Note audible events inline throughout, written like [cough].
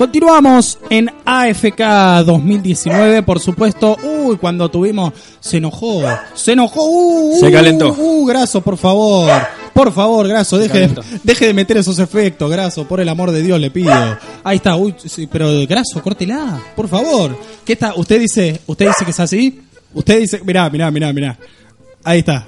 Continuamos en AFK 2019, por supuesto. Uy, cuando tuvimos. Se enojó. Se enojó. Uh, Se uh, calentó. Uh, Graso, por favor. Por favor, Graso, deje, calentó. deje de meter esos efectos, Graso. Por el amor de Dios, le pido. Ahí está. Uy, sí, pero Graso, córtela. Por favor. ¿Qué está? ¿Usted dice, usted dice que es así? Usted dice. Mirá, mirá, mirá, mirá. Ahí está.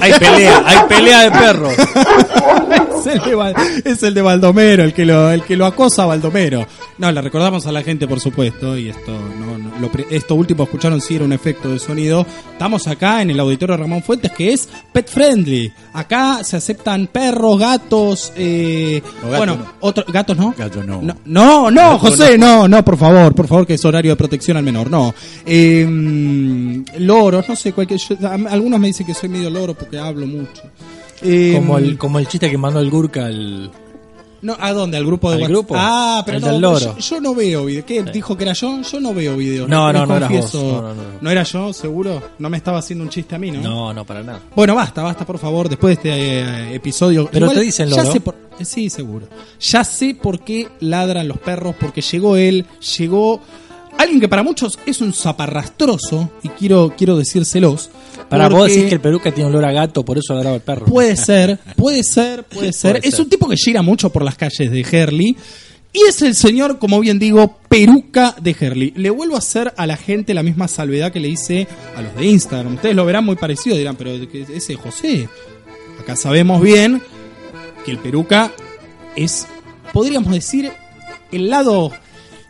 Hay pelea, hay pelea de perros. [laughs] es, el de, es el de Baldomero, el que lo, el que lo acosa a Baldomero. No, le recordamos a la gente, por supuesto, y esto no- lo esto último escucharon si era un efecto de sonido. Estamos acá en el auditorio Ramón Fuentes, que es pet friendly. Acá se aceptan perros, gatos, eh, No, gato bueno, no. otro- gatos no. Gato no. No, no, no, José, no, no, por favor, por favor, que es horario de protección al menor, no. Eh, loros, no sé, cualquier, yo- algunos me dicen que soy medio loro porque hablo mucho. Eh, Como el, como el chiste que mandó el Gurka al. No, ¿a dónde? ¿Al grupo de ¿Al WhatsApp? grupo? Ah, pero no, del no, loro. Yo, yo no veo videos. ¿Qué? ¿Dijo que era yo? Yo no veo videos. No, no, no eras confieso. vos. No, no, no. era yo, seguro? No me estaba haciendo un chiste a mí, ¿no? No, no, para nada. Bueno, basta, basta, por favor, después de este eh, episodio. Pero te dicen ya loro. sé por- eh, sí, seguro. Ya sé por qué ladran los perros, porque llegó él, llegó alguien que para muchos es un zaparrastroso, y quiero, quiero decírselos. Para vos decís que el peluca tiene olor a gato, por eso agarraba el perro. Puede [laughs] ser, puede ser, puede ser. Puede es ser. un tipo que gira mucho por las calles de Herley. Y es el señor, como bien digo, peruca de Herley. Le vuelvo a hacer a la gente la misma salvedad que le hice a los de Instagram. Ustedes lo verán muy parecido, dirán, pero ¿qué- ese es José. Acá sabemos bien que el peruca es, podríamos decir, el lado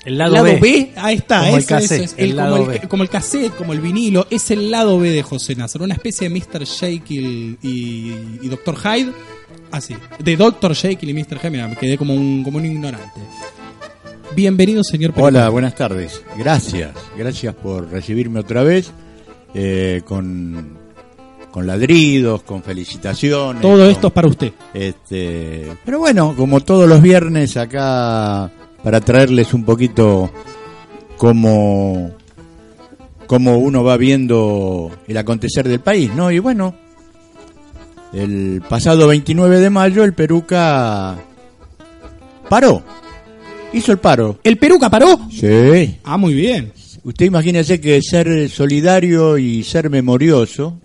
El lado, B. ahí está, Como el cassette, ese es el el- lado como, el, B. como el cassette, como el vinilo, es el lado B de José Nazar, una especie de Mr. Jekyll y, y Dr. Hyde, así, de Dr. Jekyll y Mr. Hyde, mira, me quedé como un, como un ignorante. Bienvenido, señor Peruca. Hola, buenas tardes. Gracias, gracias por recibirme otra vez eh, con, con ladridos, con felicitaciones. Todo con- esto es para usted. Este, pero bueno, como todos los viernes acá para traerles un poquito cómo, cómo uno va viendo el acontecer del país, ¿no? Y bueno, el pasado 29 de mayo el Peruca paró, hizo el paro. ¿El Peruca paró? Sí. Ah, muy bien. Usted imagínese que ser solidario y ser memorioso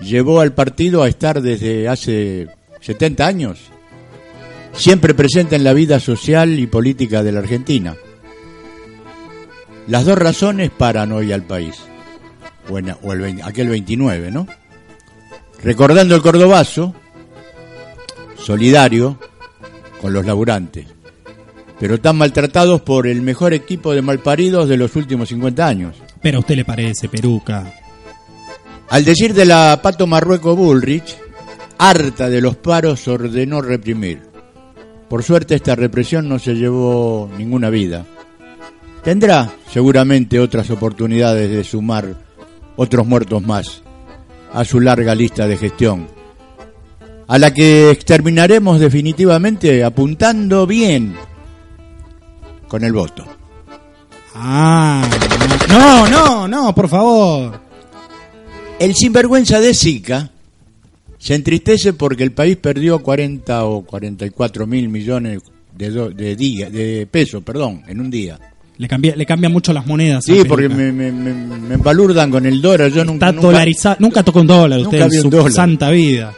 llevó al partido a estar desde hace 70 años siempre presente en la vida social y política de la Argentina. Las dos razones paran hoy al país, o, en- o el aquel 29, ¿no? Recordando el cordobazo, solidario con los laburantes, pero tan maltratados por el mejor equipo de malparidos de los últimos 50 años. Pero a usted le parece, Peruca. Al decir de la Pato Marrueco Bullrich, harta de los paros ordenó reprimir. Por suerte esta represión no se llevó ninguna vida. Tendrá seguramente otras oportunidades de sumar otros muertos más a su larga lista de gestión, a la que exterminaremos definitivamente apuntando bien con el voto. Ah, no, no, no, por favor. El sinvergüenza de Zika se entristece porque el país perdió 40 o 44 mil millones de, do- de, día- de pesos perdón, en un día. Le, cambia, le cambian mucho las monedas. Sí, porque me, me, me, me embalurdan con el dólar. Yo nunca, Está nunca- dolarizado. Nunca tocó un dólar usted en su dólar. santa vida.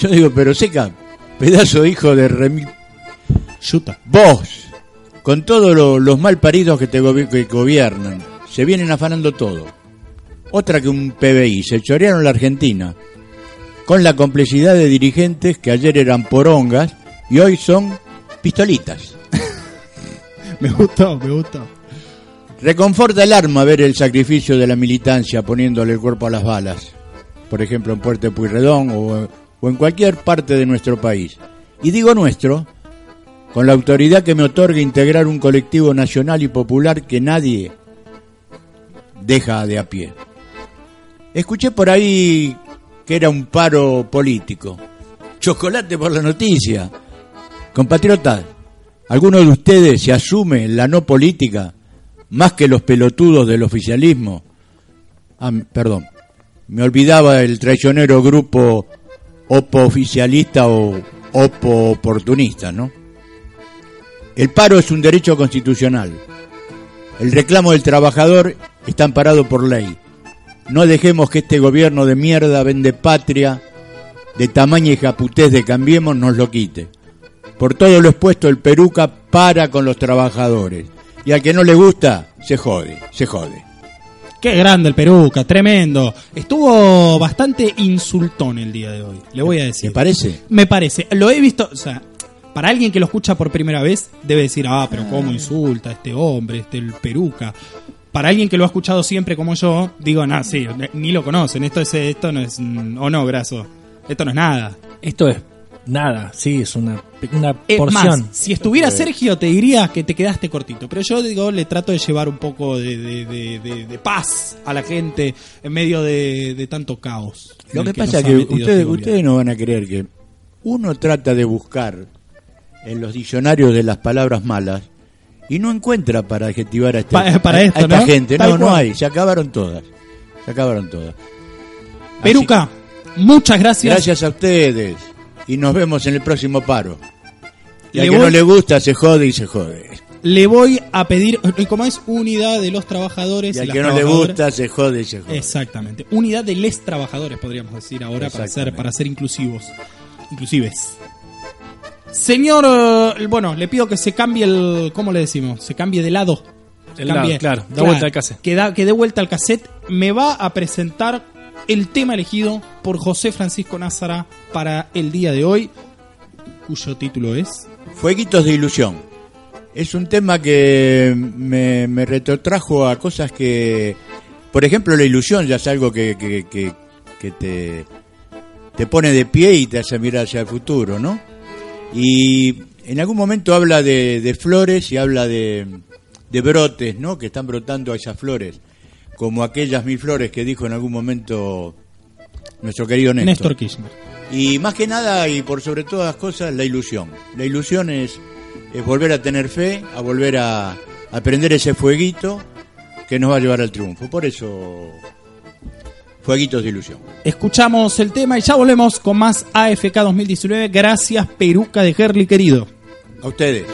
Yo digo, pero Seca, pedazo de hijo de remi... Yuta. Vos, con todos lo- los mal paridos que te gobi- que gobiernan, se vienen afanando todo. Otra que un PBI, se chorearon la Argentina, con la complicidad de dirigentes que ayer eran porongas y hoy son pistolitas. [laughs] Me gustó, me gustó. Reconforta el arma ver el sacrificio de la militancia poniéndole el cuerpo a las balas, por ejemplo en Puerto Puyredón o, o en cualquier parte de nuestro país. Y digo nuestro, con la autoridad que me otorga integrar un colectivo nacional y popular que nadie deja de a pie. Escuché por ahí que era un paro político. Chocolate por la noticia. Compatriotas, ¿alguno de ustedes se asume en la no política más que los pelotudos del oficialismo? Ah, perdón, me olvidaba el traicionero grupo opo oficialista o opo oportunista, ¿no? El paro es un derecho constitucional. El reclamo del trabajador está amparado por ley. No dejemos que este gobierno de mierda vende patria de tamaña y japutez de Cambiemos nos lo quite. Por todo lo expuesto, el Peruca para con los trabajadores. Y al que no le gusta, se jode, se jode. Qué grande el Peruca, tremendo. Estuvo bastante insultón el día de hoy, le voy a decir. ¿Te parece? Me parece. Lo he visto, o sea, para alguien que lo escucha por primera vez, debe decir, ah, pero cómo insulta este hombre, este el Peruca. Para alguien que lo ha escuchado siempre como yo, digo, nada, sí, ni lo conocen. Esto es, esto no es, mm, o no, graso. Esto no es nada. Esto es nada, sí, es una, una Es porción. más, si estuviera Sergio te diría que te quedaste cortito, pero yo digo, le trato de llevar un poco de, de- de- de- de paz a la gente en medio de, de tanto caos. Lo que nos pasa es que ustedes, ustedes no van a creer que uno trata de buscar en los diccionarios de las palabras malas y no encuentra para adjetivar a, este- Pa- para a- a esto, esta ¿no? gente. Tal No, no hay, se acabaron todas. Se acabaron todas. Así- Peruca, muchas gracias. Gracias a ustedes. Y nos vemos en el próximo paro. Y al que no le gusta, se jode y se jode. Le voy a pedir, ¿cómo es? Unidad de los trabajadores. Y al las que no le gusta, se jode y se jode. Exactamente. Unidad de les trabajadores, podríamos decir ahora, para ser, para ser inclusivos. Inclusives. Señor, eh, bueno, le pido que se cambie el. ¿Cómo le decimos? Se cambie de lado. El lado, claro, da vuelta al cassette. Que, da- que dé vuelta al cassette. Me va a presentar el tema elegido por José Francisco Názara para el día de hoy, cuyo título es. Fueguitos de ilusión. Es un tema que me, me retrotrajo a cosas que, por ejemplo, la ilusión ya es algo que, que, que- que te, te pone de pie y te hace mirar hacia el futuro, ¿no? Y en algún momento habla de, de flores y habla de, de brotes, ¿no? Que están brotando esas flores, como aquellas mil flores que dijo en algún momento nuestro querido Néstor. Néstor Kirchner. Y más que nada y por sobre todas las cosas, la ilusión. La ilusión es, es volver a tener fe, a volver a, a prender ese fueguito que nos va a llevar al triunfo. Por eso, fueguitos de ilusión. Escuchamos el tema y ya volvemos con más AFK 2019. Gracias, Peruca de Herli, querido. A ustedes.